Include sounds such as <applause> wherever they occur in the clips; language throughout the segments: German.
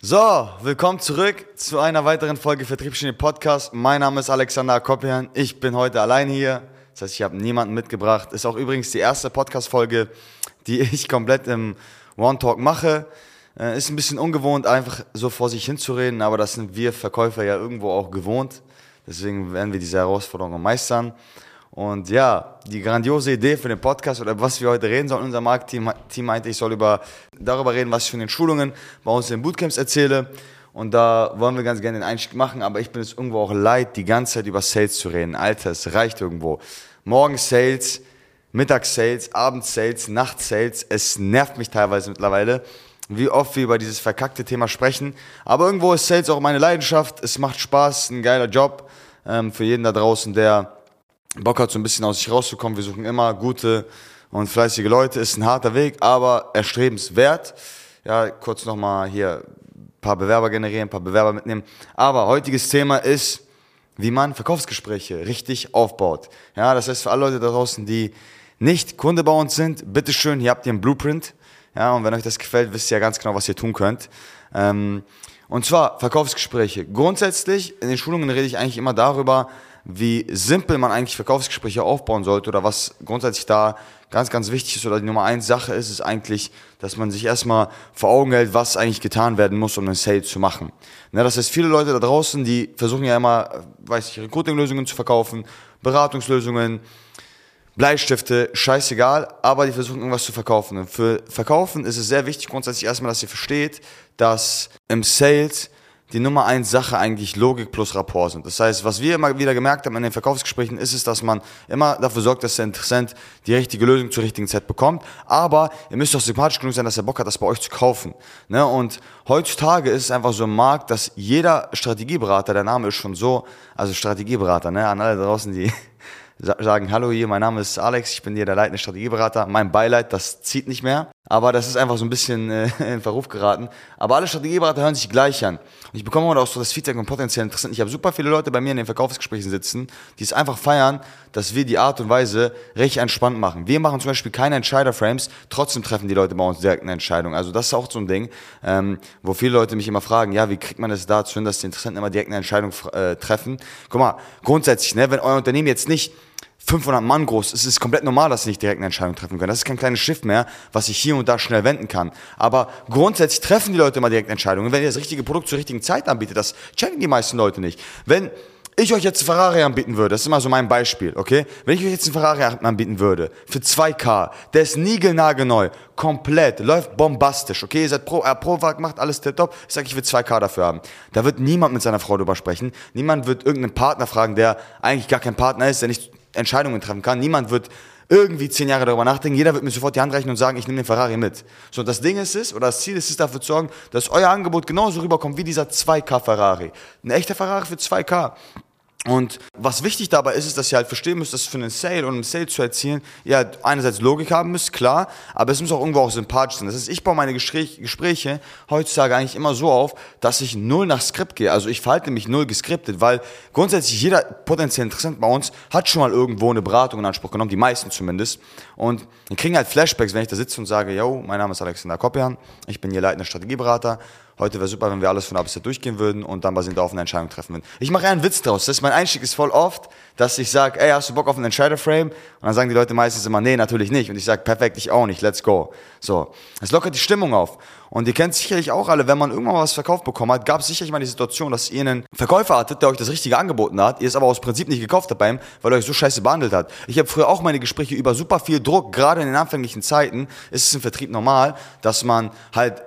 So, willkommen zurück zu einer weiteren Folge Vertriebsschiene Podcast. Mein Name ist Alexander Kopian. Ich bin heute allein hier. Das heißt, ich habe niemanden mitgebracht. Ist auch übrigens die erste Podcast-Folge, die <laughs> ich komplett im One Talk mache. Äh, ist ein bisschen ungewohnt, einfach so vor sich hinzureden, aber das sind wir Verkäufer ja irgendwo auch gewohnt. Deswegen werden wir diese Herausforderungen meistern. Und ja, die grandiose Idee für den Podcast oder was wir heute reden sollen, unser Marketing Team meinte, ich soll über, darüber reden, was ich von den Schulungen bei uns in den Bootcamps erzähle. Und da wollen wir ganz gerne den Einstieg machen, aber ich bin es irgendwo auch leid, die ganze Zeit über Sales zu reden. Alter, es reicht irgendwo. Morgens Sales, Mittags Sales, Abends Sales, Nachts Sales. Es nervt mich teilweise mittlerweile, wie oft wir über dieses verkackte Thema sprechen. Aber irgendwo ist Sales auch meine Leidenschaft. Es macht Spaß, ein geiler Job ähm, für jeden da draußen, der Bock hat, so ein bisschen aus sich rauszukommen. Wir suchen immer gute und fleißige Leute. Ist ein harter Weg, aber erstrebenswert. Ja, kurz nochmal hier paar Bewerber generieren, paar Bewerber mitnehmen. Aber heutiges Thema ist, wie man Verkaufsgespräche richtig aufbaut. Ja, das heißt für alle Leute da draußen, die nicht Kunde bei uns sind, bitteschön, hier habt ihr einen Blueprint. Ja, und wenn euch das gefällt, wisst ihr ja ganz genau, was ihr tun könnt. Ähm, und zwar Verkaufsgespräche. Grundsätzlich, in den Schulungen rede ich eigentlich immer darüber, wie simpel man eigentlich Verkaufsgespräche aufbauen sollte oder was grundsätzlich da ganz, ganz wichtig ist oder die Nummer eins Sache ist, ist eigentlich, dass man sich erstmal vor Augen hält, was eigentlich getan werden muss, um einen Sale zu machen. Ne, das heißt, viele Leute da draußen, die versuchen ja immer, weiß ich, Recruiting-Lösungen zu verkaufen, Beratungslösungen, Bleistifte, scheißegal, aber die versuchen irgendwas zu verkaufen. Und für Verkaufen ist es sehr wichtig grundsätzlich erstmal, dass ihr versteht, dass im Sales die Nummer eins Sache eigentlich Logik plus Rapport sind. Das heißt, was wir immer wieder gemerkt haben in den Verkaufsgesprächen, ist es, dass man immer dafür sorgt, dass der Interessent die richtige Lösung zur richtigen Zeit bekommt. Aber ihr müsst auch sympathisch genug sein, dass er Bock hat, das bei euch zu kaufen. Ne? Und heutzutage ist es einfach so im Markt, dass jeder Strategieberater, der Name ist schon so, also Strategieberater, ne, an alle draußen, die <laughs> sagen, hallo hier, mein Name ist Alex, ich bin hier der leitende Strategieberater. Mein Beileid, das zieht nicht mehr. Aber das ist einfach so ein bisschen äh, <laughs> in Verruf geraten. Aber alle Strategieberater hören sich gleich an. Und ich bekomme immer auch so das Feedback und potenziell interessant. Ich habe super viele Leute bei mir in den Verkaufsgesprächen sitzen, die es einfach feiern, dass wir die Art und Weise recht entspannt machen. Wir machen zum Beispiel keine Entscheider-Frames, trotzdem treffen die Leute bei uns direkt eine Entscheidung. Also das ist auch so ein Ding, ähm, wo viele Leute mich immer fragen, ja, wie kriegt man das dazu hin, dass die Interessenten immer direkt eine Entscheidung äh, treffen? Guck mal, grundsätzlich, ne, wenn euer Unternehmen jetzt nicht 500 Mann groß. Es ist komplett normal, dass sie nicht direkt eine Entscheidung treffen können. Das ist kein kleines Schiff mehr, was ich hier und da schnell wenden kann. Aber grundsätzlich treffen die Leute immer direkt Entscheidungen. Wenn ihr das richtige Produkt zur richtigen Zeit anbietet, das checken die meisten Leute nicht. Wenn ich euch jetzt einen Ferrari anbieten würde, das ist immer so mein Beispiel, okay? Wenn ich euch jetzt einen Ferrari anbieten würde, für 2K, der ist niegelnagelneu, komplett, läuft bombastisch, okay? Ihr seid pro, äh, pro macht alles top, ich sage, ich will 2K dafür haben. Da wird niemand mit seiner Frau drüber sprechen, niemand wird irgendeinen Partner fragen, der eigentlich gar kein Partner ist, der nicht Entscheidungen treffen kann. Niemand wird irgendwie zehn Jahre darüber nachdenken. Jeder wird mir sofort die Hand reichen und sagen, ich nehme den Ferrari mit. So, das Ding ist es, oder das Ziel ist es, dafür zu sorgen, dass euer Angebot genauso rüberkommt wie dieser 2K Ferrari. Ein echter Ferrari für 2K. Und was wichtig dabei ist, ist, dass ihr halt verstehen müsst, dass für einen Sale und einen Sale zu erzielen, ihr halt einerseits Logik haben müsst, klar, aber es muss auch irgendwo auch sympathisch sein. Das heißt, ich baue meine Gespräche heutzutage eigentlich immer so auf, dass ich null nach Skript gehe. Also ich verhalte mich null geskriptet, weil grundsätzlich jeder potenziell Interessent bei uns hat schon mal irgendwo eine Beratung in Anspruch genommen, die meisten zumindest. Und wir kriegen halt Flashbacks, wenn ich da sitze und sage, yo, mein Name ist Alexander Koppian, ich bin hier leitender Strategieberater, Heute wäre super, wenn wir alles von A bis Z durchgehen würden und dann basierend auf eine Entscheidung treffen würden. Ich mache einen Witz draus. Das ist mein Einstieg ist voll oft, dass ich sage, ey, hast du Bock auf einen Entscheider-Frame? Und dann sagen die Leute meistens immer, nee, natürlich nicht. Und ich sage, perfekt, ich auch nicht, let's go. So, es lockert die Stimmung auf. Und ihr kennt sicherlich auch alle, wenn man irgendwann mal was verkauft bekommen hat, gab es sicherlich mal die Situation, dass ihr einen Verkäufer hattet, der euch das Richtige angeboten hat, ihr es aber aus Prinzip nicht gekauft habt bei ihm, weil er euch so scheiße behandelt hat. Ich habe früher auch meine Gespräche über super viel Druck, gerade in den anfänglichen Zeiten, ist es im Vertrieb normal, dass man halt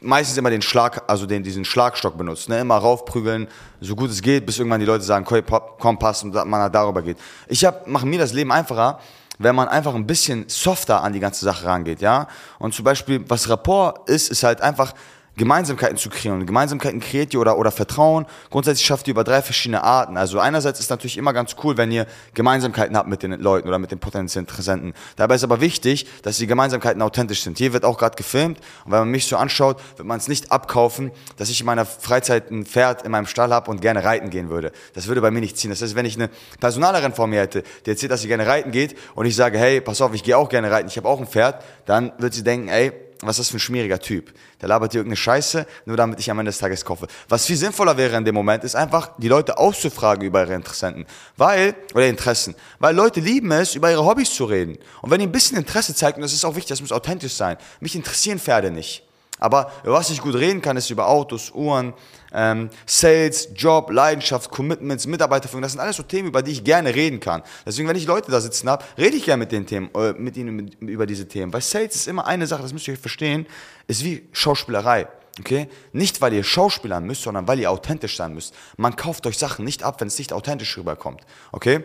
meistens immer den Schlag, also den, diesen Schlagstock benutzt, ne? immer raufprügeln, so gut es geht, bis irgendwann die Leute sagen, komm, pass und man halt darüber geht. Ich hab, mache mir das Leben einfacher, wenn man einfach ein bisschen softer an die ganze Sache rangeht, ja. Und zum Beispiel, was Rapport ist, ist halt einfach, Gemeinsamkeiten zu kreieren. Und Gemeinsamkeiten kreiert ihr oder, oder Vertrauen grundsätzlich schafft ihr über drei verschiedene Arten. Also einerseits ist natürlich immer ganz cool, wenn ihr Gemeinsamkeiten habt mit den Leuten oder mit den potenziellen Interessenten. Dabei ist aber wichtig, dass die Gemeinsamkeiten authentisch sind. Hier wird auch gerade gefilmt und wenn man mich so anschaut, wird man es nicht abkaufen, dass ich in meiner Freizeit ein Pferd in meinem Stall habe und gerne reiten gehen würde. Das würde bei mir nicht ziehen. Das heißt, wenn ich eine Personalerin vor mir hätte, die erzählt, dass sie gerne reiten geht und ich sage, hey, pass auf, ich gehe auch gerne reiten, ich habe auch ein Pferd, dann wird sie denken, ey, was ist das für ein schmieriger Typ? Der labert dir irgendeine Scheiße, nur damit ich am Ende des Tages kaufe. Was viel sinnvoller wäre in dem Moment, ist einfach, die Leute auszufragen über ihre Interessenten. Weil, oder Interessen. Weil Leute lieben es, über ihre Hobbys zu reden. Und wenn ihr ein bisschen Interesse zeigt, und das ist auch wichtig, das muss authentisch sein. Mich interessieren Pferde nicht. Aber über was ich gut reden kann, ist über Autos, Uhren, ähm, Sales, Job, Leidenschaft, Commitments, Mitarbeiterführung. Das sind alles so Themen, über die ich gerne reden kann. Deswegen, wenn ich Leute da sitzen habe, rede ich gerne mit den Themen, äh, mit ihnen über diese Themen. Weil Sales ist immer eine Sache, das müsst ihr verstehen, ist wie Schauspielerei. Okay? Nicht, weil ihr Schauspieler müsst, sondern weil ihr authentisch sein müsst. Man kauft euch Sachen nicht ab, wenn es nicht authentisch rüberkommt. Okay?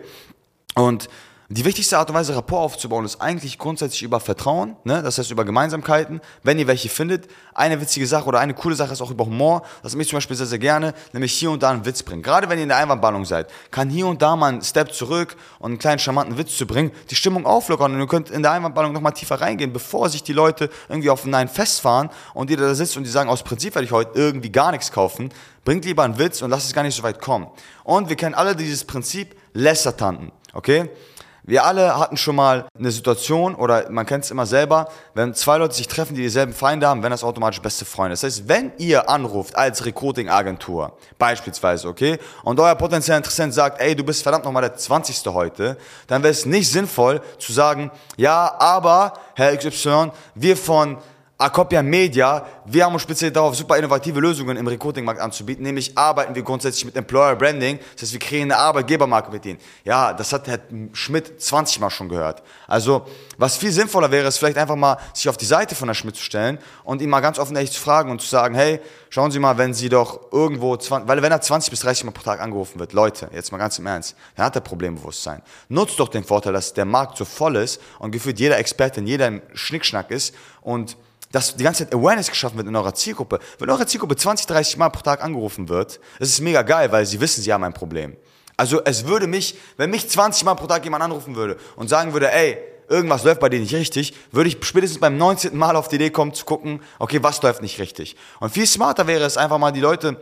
Und die wichtigste Art und Weise, Rapport aufzubauen, ist eigentlich grundsätzlich über Vertrauen, ne? das heißt über Gemeinsamkeiten, wenn ihr welche findet. Eine witzige Sache oder eine coole Sache ist auch über Humor, das mich zum Beispiel sehr, sehr gerne, nämlich hier und da einen Witz bringen. Gerade wenn ihr in der Einwandballung seid, kann hier und da mal einen Step zurück und einen kleinen charmanten Witz zu bringen, die Stimmung auflockern und ihr könnt in der Einwandballung nochmal tiefer reingehen, bevor sich die Leute irgendwie auf einen festfahren und ihr da sitzt und die sagen, aus Prinzip werde ich heute irgendwie gar nichts kaufen, bringt lieber einen Witz und lasst es gar nicht so weit kommen. Und wir kennen alle dieses Prinzip Lästertanten, okay? Wir alle hatten schon mal eine Situation, oder man kennt es immer selber, wenn zwei Leute sich treffen, die dieselben Feinde haben, wenn das automatisch beste Freunde. Das heißt, wenn ihr anruft als Recruiting-Agentur, beispielsweise, okay, und euer potenzieller Interessent sagt, ey, du bist verdammt nochmal der 20. heute, dann wäre es nicht sinnvoll zu sagen, ja, aber, Herr XY, wir von Acopia Media, wir haben uns speziell darauf, super innovative Lösungen im Recruiting-Markt anzubieten, nämlich arbeiten wir grundsätzlich mit Employer Branding, das heißt, wir kreieren eine Arbeitgebermarke mit ihnen. Ja, das hat Herr Schmidt 20 Mal schon gehört. Also, was viel sinnvoller wäre, ist vielleicht einfach mal sich auf die Seite von Herrn Schmidt zu stellen und ihn mal ganz offen ehrlich zu fragen und zu sagen, hey, schauen Sie mal, wenn Sie doch irgendwo, 20, weil wenn er 20 bis 30 Mal pro Tag angerufen wird, Leute, jetzt mal ganz im Ernst, dann hat er Problembewusstsein. Nutzt doch den Vorteil, dass der Markt so voll ist und gefühlt jeder Experte in jedem Schnickschnack ist und dass die ganze Zeit Awareness geschaffen wird in eurer Zielgruppe. Wenn eure Zielgruppe 20, 30 Mal pro Tag angerufen wird, das ist mega geil, weil sie wissen, sie haben ein Problem. Also es würde mich, wenn mich 20 Mal pro Tag jemand anrufen würde und sagen würde, ey, irgendwas läuft bei dir nicht richtig, würde ich spätestens beim 19. Mal auf die Idee kommen zu gucken, okay, was läuft nicht richtig. Und viel smarter wäre es einfach mal die Leute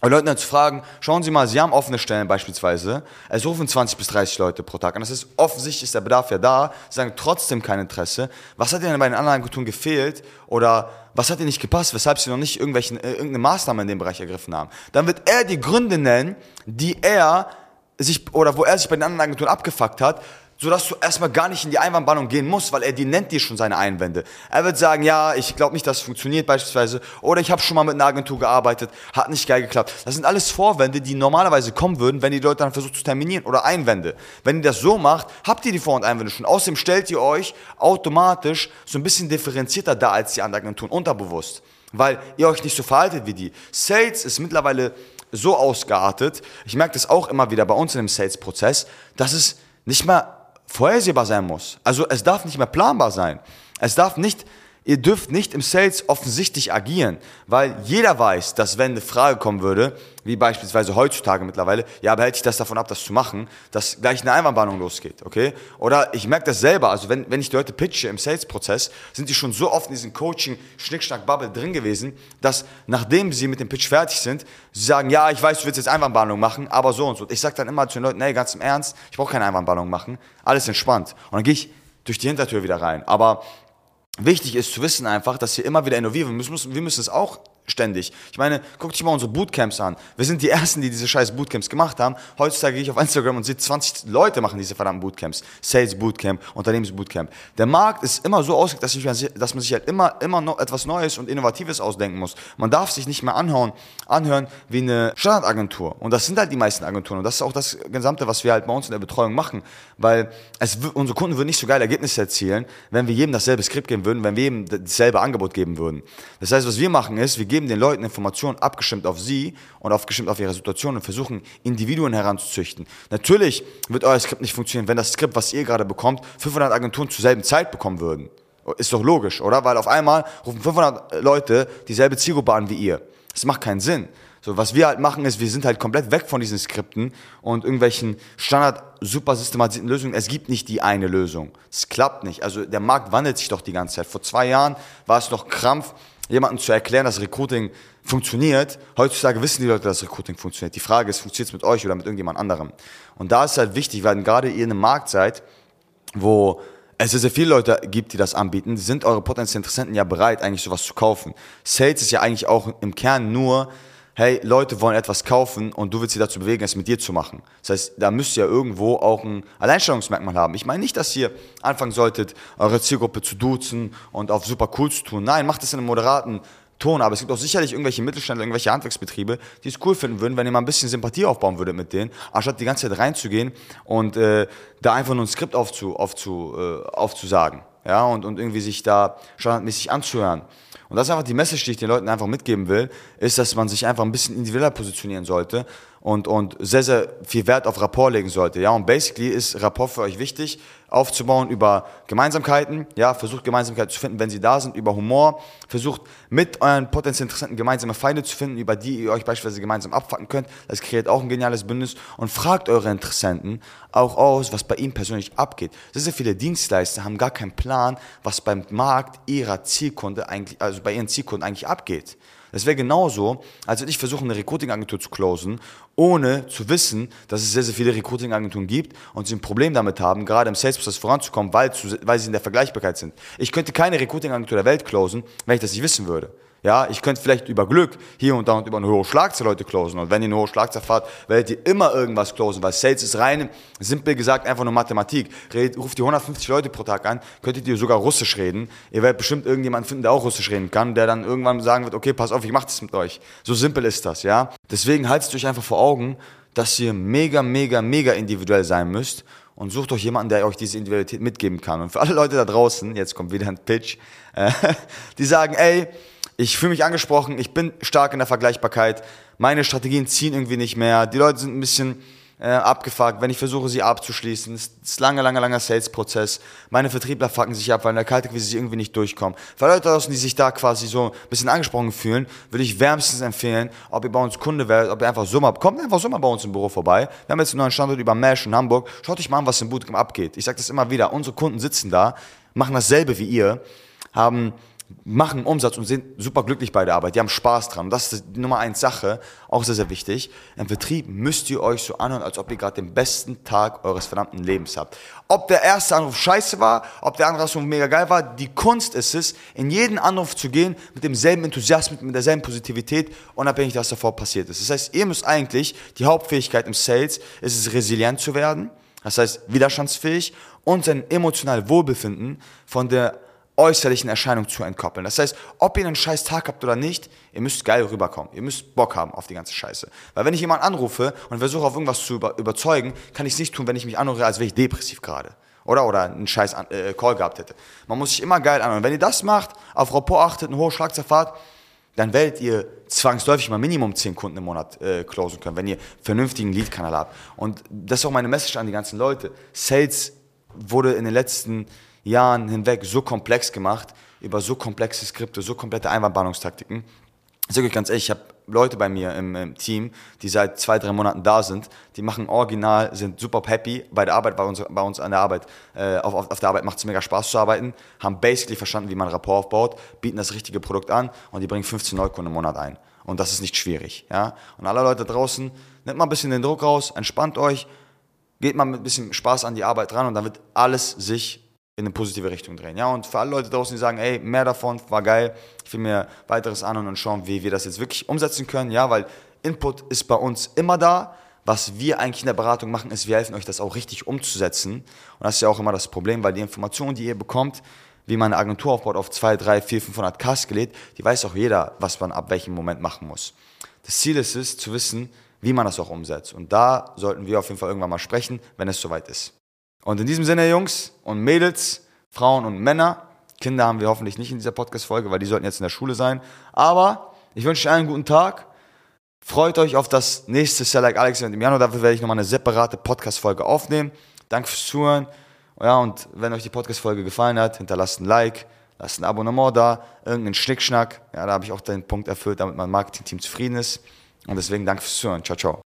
und Leuten dann zu fragen, schauen Sie mal, Sie haben offene Stellen beispielsweise, es rufen 20 bis 30 Leute pro Tag und das ist offensichtlich ist der Bedarf ja da, Sie sagen trotzdem kein Interesse. Was hat Ihnen bei den anderen Agenturen gefehlt oder was hat Ihnen nicht gepasst, weshalb Sie noch nicht irgendwelche, äh, irgendeine Maßnahme in dem Bereich ergriffen haben? Dann wird er die Gründe nennen, die er sich oder wo er sich bei den anderen Agenturen abgefuckt hat, sodass du erstmal gar nicht in die Einwandbannung gehen musst, weil er die nennt dir schon seine Einwände. Er wird sagen, ja, ich glaube nicht, dass es funktioniert beispielsweise, oder ich habe schon mal mit einer Agentur gearbeitet, hat nicht geil geklappt. Das sind alles Vorwände, die normalerweise kommen würden, wenn die Leute dann versucht zu terminieren oder Einwände. Wenn ihr das so macht, habt ihr die Vor- und Einwände schon. Außerdem stellt ihr euch automatisch so ein bisschen differenzierter da als die anderen Agenturen, unterbewusst, weil ihr euch nicht so verhaltet wie die. Sales ist mittlerweile so ausgeartet, ich merke das auch immer wieder bei uns in dem Sales-Prozess, dass es nicht mehr vorhersehbar sein muss. Also es darf nicht mehr planbar sein. Es darf nicht Ihr dürft nicht im Sales offensichtlich agieren, weil jeder weiß, dass wenn eine Frage kommen würde, wie beispielsweise heutzutage mittlerweile, ja, aber hätte ich das davon ab, das zu machen, dass gleich eine Einwandbahnung losgeht, okay? Oder ich merke das selber, also wenn, wenn ich die Leute pitche im Sales-Prozess, sind die schon so oft in diesem Coaching, Schnickschnack, Bubble drin gewesen, dass nachdem sie mit dem Pitch fertig sind, sie sagen, ja, ich weiß, du willst jetzt Einwandbahnung machen, aber so und so. Ich sage dann immer zu den Leuten, nee, ganz im Ernst, ich brauche keine Einwandbahnung machen, alles entspannt. Und dann gehe ich durch die Hintertür wieder rein. Aber wichtig ist zu wissen einfach, dass wir immer wieder innovieren. Wir müssen, wir müssen es auch ständig. Ich meine, guck dich mal unsere Bootcamps an. Wir sind die Ersten, die diese scheiß Bootcamps gemacht haben. Heutzutage gehe ich auf Instagram und sehe 20 Leute machen diese verdammten Bootcamps. Sales Bootcamp, Unternehmensbootcamp. Der Markt ist immer so ausgelegt, dass, dass man sich halt immer, immer noch etwas Neues und Innovatives ausdenken muss. Man darf sich nicht mehr anhauen, anhören wie eine Standardagentur. Und das sind halt die meisten Agenturen. Und das ist auch das Gesamte, was wir halt bei uns in der Betreuung machen. Weil es, unsere Kunden würden nicht so geile Ergebnisse erzielen, wenn wir jedem dasselbe Skript geben würden, wenn wir jedem dasselbe Angebot geben würden. Das heißt, was wir machen ist, wir geben den Leuten Informationen abgestimmt auf sie und aufgestimmt auf ihre Situation und versuchen, Individuen heranzuzüchten. Natürlich wird euer Skript nicht funktionieren, wenn das Skript, was ihr gerade bekommt, 500 Agenturen zur selben Zeit bekommen würden. Ist doch logisch, oder? Weil auf einmal rufen 500 Leute dieselbe Zielgruppe an wie ihr. Das macht keinen Sinn. So, was wir halt machen ist, wir sind halt komplett weg von diesen Skripten und irgendwelchen Standard super systematisierten Lösungen. Es gibt nicht die eine Lösung. Es klappt nicht. Also der Markt wandelt sich doch die ganze Zeit. Vor zwei Jahren war es noch Krampf, jemandem zu erklären, dass Recruiting funktioniert. Heutzutage wissen die Leute, dass Recruiting funktioniert. Die Frage ist, funktioniert es mit euch oder mit irgendjemand anderem? Und da ist halt wichtig, weil gerade ihr in einem Markt seid, wo es sehr, sehr viele Leute gibt, die das anbieten, sind eure potenziellen Interessenten ja bereit, eigentlich sowas zu kaufen. Sales ist ja eigentlich auch im Kern nur, hey, Leute wollen etwas kaufen und du willst sie dazu bewegen, es mit dir zu machen. Das heißt, da müsst ihr ja irgendwo auch ein Alleinstellungsmerkmal haben. Ich meine nicht, dass ihr anfangen solltet, eure Zielgruppe zu duzen und auf super cool zu tun. Nein, macht es in einem moderaten Ton, aber es gibt auch sicherlich irgendwelche Mittelständler, irgendwelche Handwerksbetriebe, die es cool finden würden, wenn ihr mal ein bisschen Sympathie aufbauen würdet mit denen, anstatt die ganze Zeit reinzugehen und äh, da einfach nur ein Skript aufzu, aufzu, äh, aufzusagen. Ja, und, und irgendwie sich da standardmäßig anzuhören. Und das ist einfach die Message, die ich den Leuten einfach mitgeben will, ist, dass man sich einfach ein bisschen individueller positionieren sollte und, und sehr, sehr viel Wert auf Rapport legen sollte. Ja, und basically ist Rapport für euch wichtig, aufzubauen über Gemeinsamkeiten. Ja, versucht Gemeinsamkeiten zu finden, wenn sie da sind, über Humor. Versucht mit euren potenziellen Interessenten gemeinsame Feinde zu finden, über die ihr euch beispielsweise gemeinsam abfacken könnt. Das kreiert auch ein geniales Bündnis. Und fragt eure Interessenten auch aus, was bei ihnen persönlich abgeht. Sehr, sehr viele Dienstleister haben gar keinen Plan, was beim Markt ihrer Zielkunde eigentlich, also bei ihren Zielkunden eigentlich abgeht. Das wäre genauso, als würde ich versuchen, eine Recruiting-Agentur zu closen, ohne zu wissen, dass es sehr, sehr viele Recruiting-Agenturen gibt und sie ein Problem damit haben, gerade im Sales-Prozess voranzukommen, weil, weil sie in der Vergleichbarkeit sind. Ich könnte keine Recruiting-Agentur der Welt closen, wenn ich das nicht wissen würde. Ja, ich könnte vielleicht über Glück hier und da und über eine hohe Schlagzahl Leute closen. Und wenn ihr eine hohe Schlagzahl fahrt, werdet ihr immer irgendwas closen, weil Sales ist rein, simpel gesagt, einfach nur Mathematik. Redet, ruft ihr 150 Leute pro Tag an, könntet ihr sogar Russisch reden. Ihr werdet bestimmt irgendjemanden finden, der auch Russisch reden kann, der dann irgendwann sagen wird, okay, pass auf, ich mach das mit euch. So simpel ist das, ja. Deswegen haltet euch einfach vor Augen, dass ihr mega, mega, mega individuell sein müsst und sucht euch jemanden, der euch diese Individualität mitgeben kann. Und für alle Leute da draußen, jetzt kommt wieder ein Pitch, äh, <laughs> die sagen, ey, ich fühle mich angesprochen, ich bin stark in der Vergleichbarkeit, meine Strategien ziehen irgendwie nicht mehr, die Leute sind ein bisschen äh, abgefuckt, wenn ich versuche, sie abzuschließen. Es ist ein langer, langer, langer Sales-Prozess. Meine Vertriebler fucken sich ab, weil in der Kaltakquise sie irgendwie nicht durchkommen. Für Leute draußen, die sich da quasi so ein bisschen angesprochen fühlen, würde ich wärmstens empfehlen, ob ihr bei uns Kunde werdet, ob ihr einfach mal, kommt einfach mal bei uns im Büro vorbei. Wir haben jetzt einen neuen Standort über Mesh in Hamburg. Schaut euch mal an, was im Bootcamp abgeht. Ich sage das immer wieder. Unsere Kunden sitzen da, machen dasselbe wie ihr, haben machen Umsatz und sind super glücklich bei der Arbeit. Die haben Spaß dran. Das ist die Nummer eins Sache, auch sehr, sehr wichtig. Im Vertrieb müsst ihr euch so anhören, als ob ihr gerade den besten Tag eures verdammten Lebens habt. Ob der erste Anruf scheiße war, ob der andere Anruf mega geil war, die Kunst ist es, in jeden Anruf zu gehen mit demselben Enthusiasmus, mit derselben Positivität, unabhängig, was davor passiert ist. Das heißt, ihr müsst eigentlich, die Hauptfähigkeit im Sales ist es, resilient zu werden. Das heißt, widerstandsfähig und sein emotionales Wohlbefinden von der äußerlichen Erscheinung zu entkoppeln. Das heißt, ob ihr einen scheiß Tag habt oder nicht, ihr müsst geil rüberkommen. Ihr müsst Bock haben auf die ganze Scheiße. Weil wenn ich jemanden anrufe und versuche auf irgendwas zu über überzeugen, kann ich es nicht tun, wenn ich mich anrufe, als wäre ich depressiv gerade. Oder? Oder einen scheiß äh, Call gehabt hätte. Man muss sich immer geil anhören. Wenn ihr das macht, auf Rapport achtet, eine hohe Schlagzahl fahrt, dann werdet ihr zwangsläufig mal Minimum 10 Kunden im Monat äh, closen können, wenn ihr vernünftigen Lead-Kanal habt. Und das ist auch meine Message an die ganzen Leute. Sales wurde in den letzten Jahren hinweg so komplex gemacht, über so komplexe Skripte, so komplette Einwandbahnungstaktiken. Ich sage euch ganz ehrlich, ich habe Leute bei mir im, im, Team, die seit zwei, drei Monaten da sind, die machen original, sind super happy bei der Arbeit, bei uns, bei uns an der Arbeit, äh, auf, auf, der Arbeit macht es mega Spaß zu arbeiten, haben basically verstanden, wie man Rapport aufbaut, bieten das richtige Produkt an und die bringen 15 Neukunden im Monat ein. Und das ist nicht schwierig. Ja? Und alle Leute draußen, nehmt mal ein bisschen den Druck raus, entspannt euch, geht mal mit ein bisschen Spaß an die Arbeit dran und dann wird alles sich in eine positive Richtung drehen. Ja, und für alle Leute draußen, die sagen, ey, mehr davon war geil, ich will mir weiteres an und schauen, wie wir das jetzt wirklich umsetzen können. Ja, weil Input ist bei uns immer da. Was wir eigentlich in der Beratung machen, ist, wir helfen euch, das auch richtig umzusetzen. Und das ist ja auch immer das Problem, weil die Informationen, die ihr bekommt, wie man eine Agentur aufbaut auf 2, 3, 4, 500 K skaliert, die weiß auch jeder, was man ab welchem Moment machen muss. Das Ziel ist es, zu wissen, wie man das auch umsetzt. Und da sollten wir auf jeden Fall irgendwann mal sprechen, wenn es soweit ist. Und in diesem Sinne, Jungs und Mädels, Frauen und Männer, Kinder haben wir hoffentlich nicht in dieser Podcast-Folge, weil die sollten jetzt in der Schule sein. Aber ich wünsche euch einen guten Tag. Freut euch auf das nächste Sell Like Alex im Januar. Dafür werde ich nochmal eine separate Podcast-Folge aufnehmen. Danke fürs Zuhören. Ja, und wenn euch die Podcast-Folge gefallen hat, hinterlasst ein Like, lasst ein Abonnement da, irgendeinen Schnickschnack. Ja, da habe ich auch den Punkt erfüllt, damit mein Marketing-Team zufrieden ist. Und deswegen danke fürs Zuhören. Ciao, ciao.